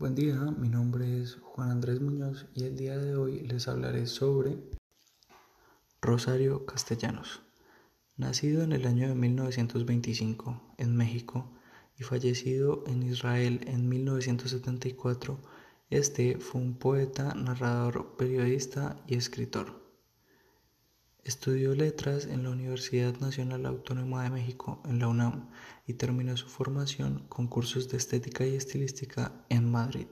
Buen día, mi nombre es Juan Andrés Muñoz y el día de hoy les hablaré sobre Rosario Castellanos. Nacido en el año de 1925 en México y fallecido en Israel en 1974, este fue un poeta, narrador, periodista y escritor. Estudió letras en la Universidad Nacional Autónoma de México, en la UNAM, y terminó su formación con cursos de estética y estilística en Madrid.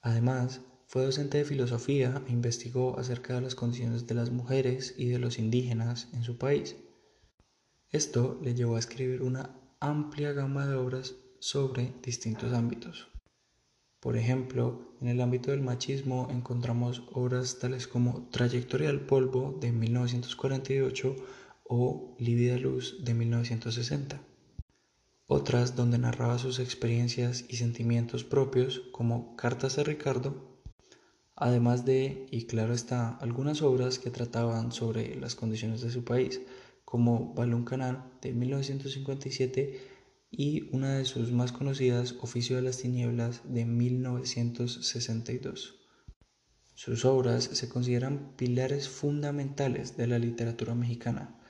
Además, fue docente de filosofía e investigó acerca de las condiciones de las mujeres y de los indígenas en su país. Esto le llevó a escribir una amplia gama de obras sobre distintos ámbitos. Por ejemplo, en el ámbito del machismo encontramos obras tales como Trayectoria al polvo de 1948 o Lívida luz de 1960. Otras donde narraba sus experiencias y sentimientos propios como Cartas a Ricardo, además de, y claro está, algunas obras que trataban sobre las condiciones de su país, como Balún Canal de 1957 y una de sus más conocidas, Oficio de las Tinieblas, de 1962. Sus obras se consideran pilares fundamentales de la literatura mexicana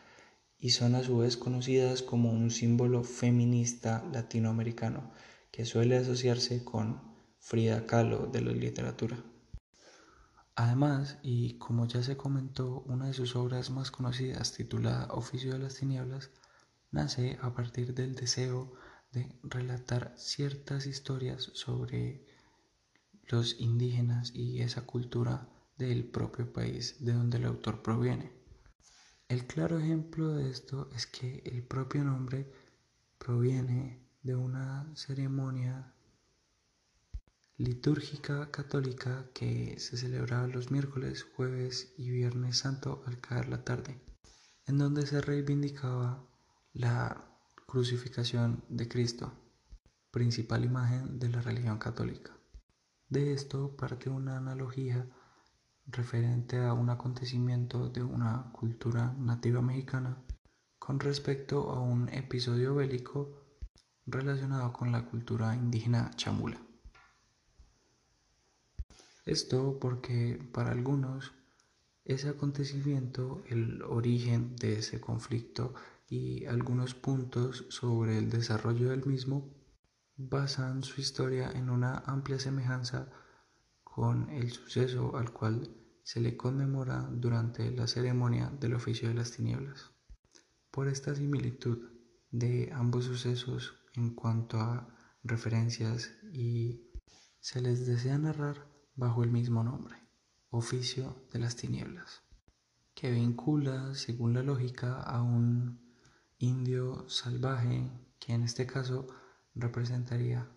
y son a su vez conocidas como un símbolo feminista latinoamericano que suele asociarse con Frida Kahlo de la literatura. Además, y como ya se comentó, una de sus obras más conocidas, titulada Oficio de las Tinieblas, nace a partir del deseo de relatar ciertas historias sobre los indígenas y esa cultura del propio país de donde el autor proviene. El claro ejemplo de esto es que el propio nombre proviene de una ceremonia litúrgica católica que se celebraba los miércoles, jueves y viernes santo al caer la tarde, en donde se reivindicaba la crucificación de Cristo, principal imagen de la religión católica. De esto parte una analogía referente a un acontecimiento de una cultura nativa mexicana con respecto a un episodio bélico relacionado con la cultura indígena chamula. Esto porque para algunos ese acontecimiento, el origen de ese conflicto y algunos puntos sobre el desarrollo del mismo basan su historia en una amplia semejanza con el suceso al cual se le conmemora durante la ceremonia del oficio de las tinieblas. Por esta similitud de ambos sucesos en cuanto a referencias y se les desea narrar bajo el mismo nombre, oficio de las tinieblas, que vincula, según la lógica, a un indio salvaje, que en este caso representaría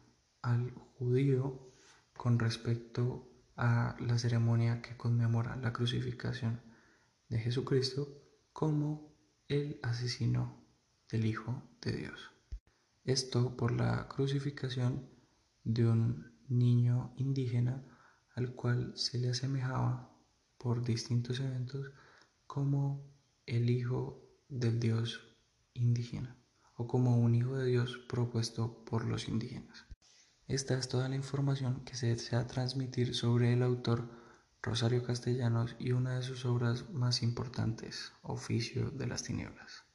al judío con respecto a la ceremonia que conmemora la crucificación de Jesucristo como el asesino del Hijo de Dios. Esto por la crucificación de un niño indígena al cual se le asemejaba por distintos eventos como el Hijo del Dios indígena o como un Hijo de Dios propuesto por los indígenas. Esta es toda la información que se desea transmitir sobre el autor Rosario Castellanos y una de sus obras más importantes, Oficio de las Tinieblas.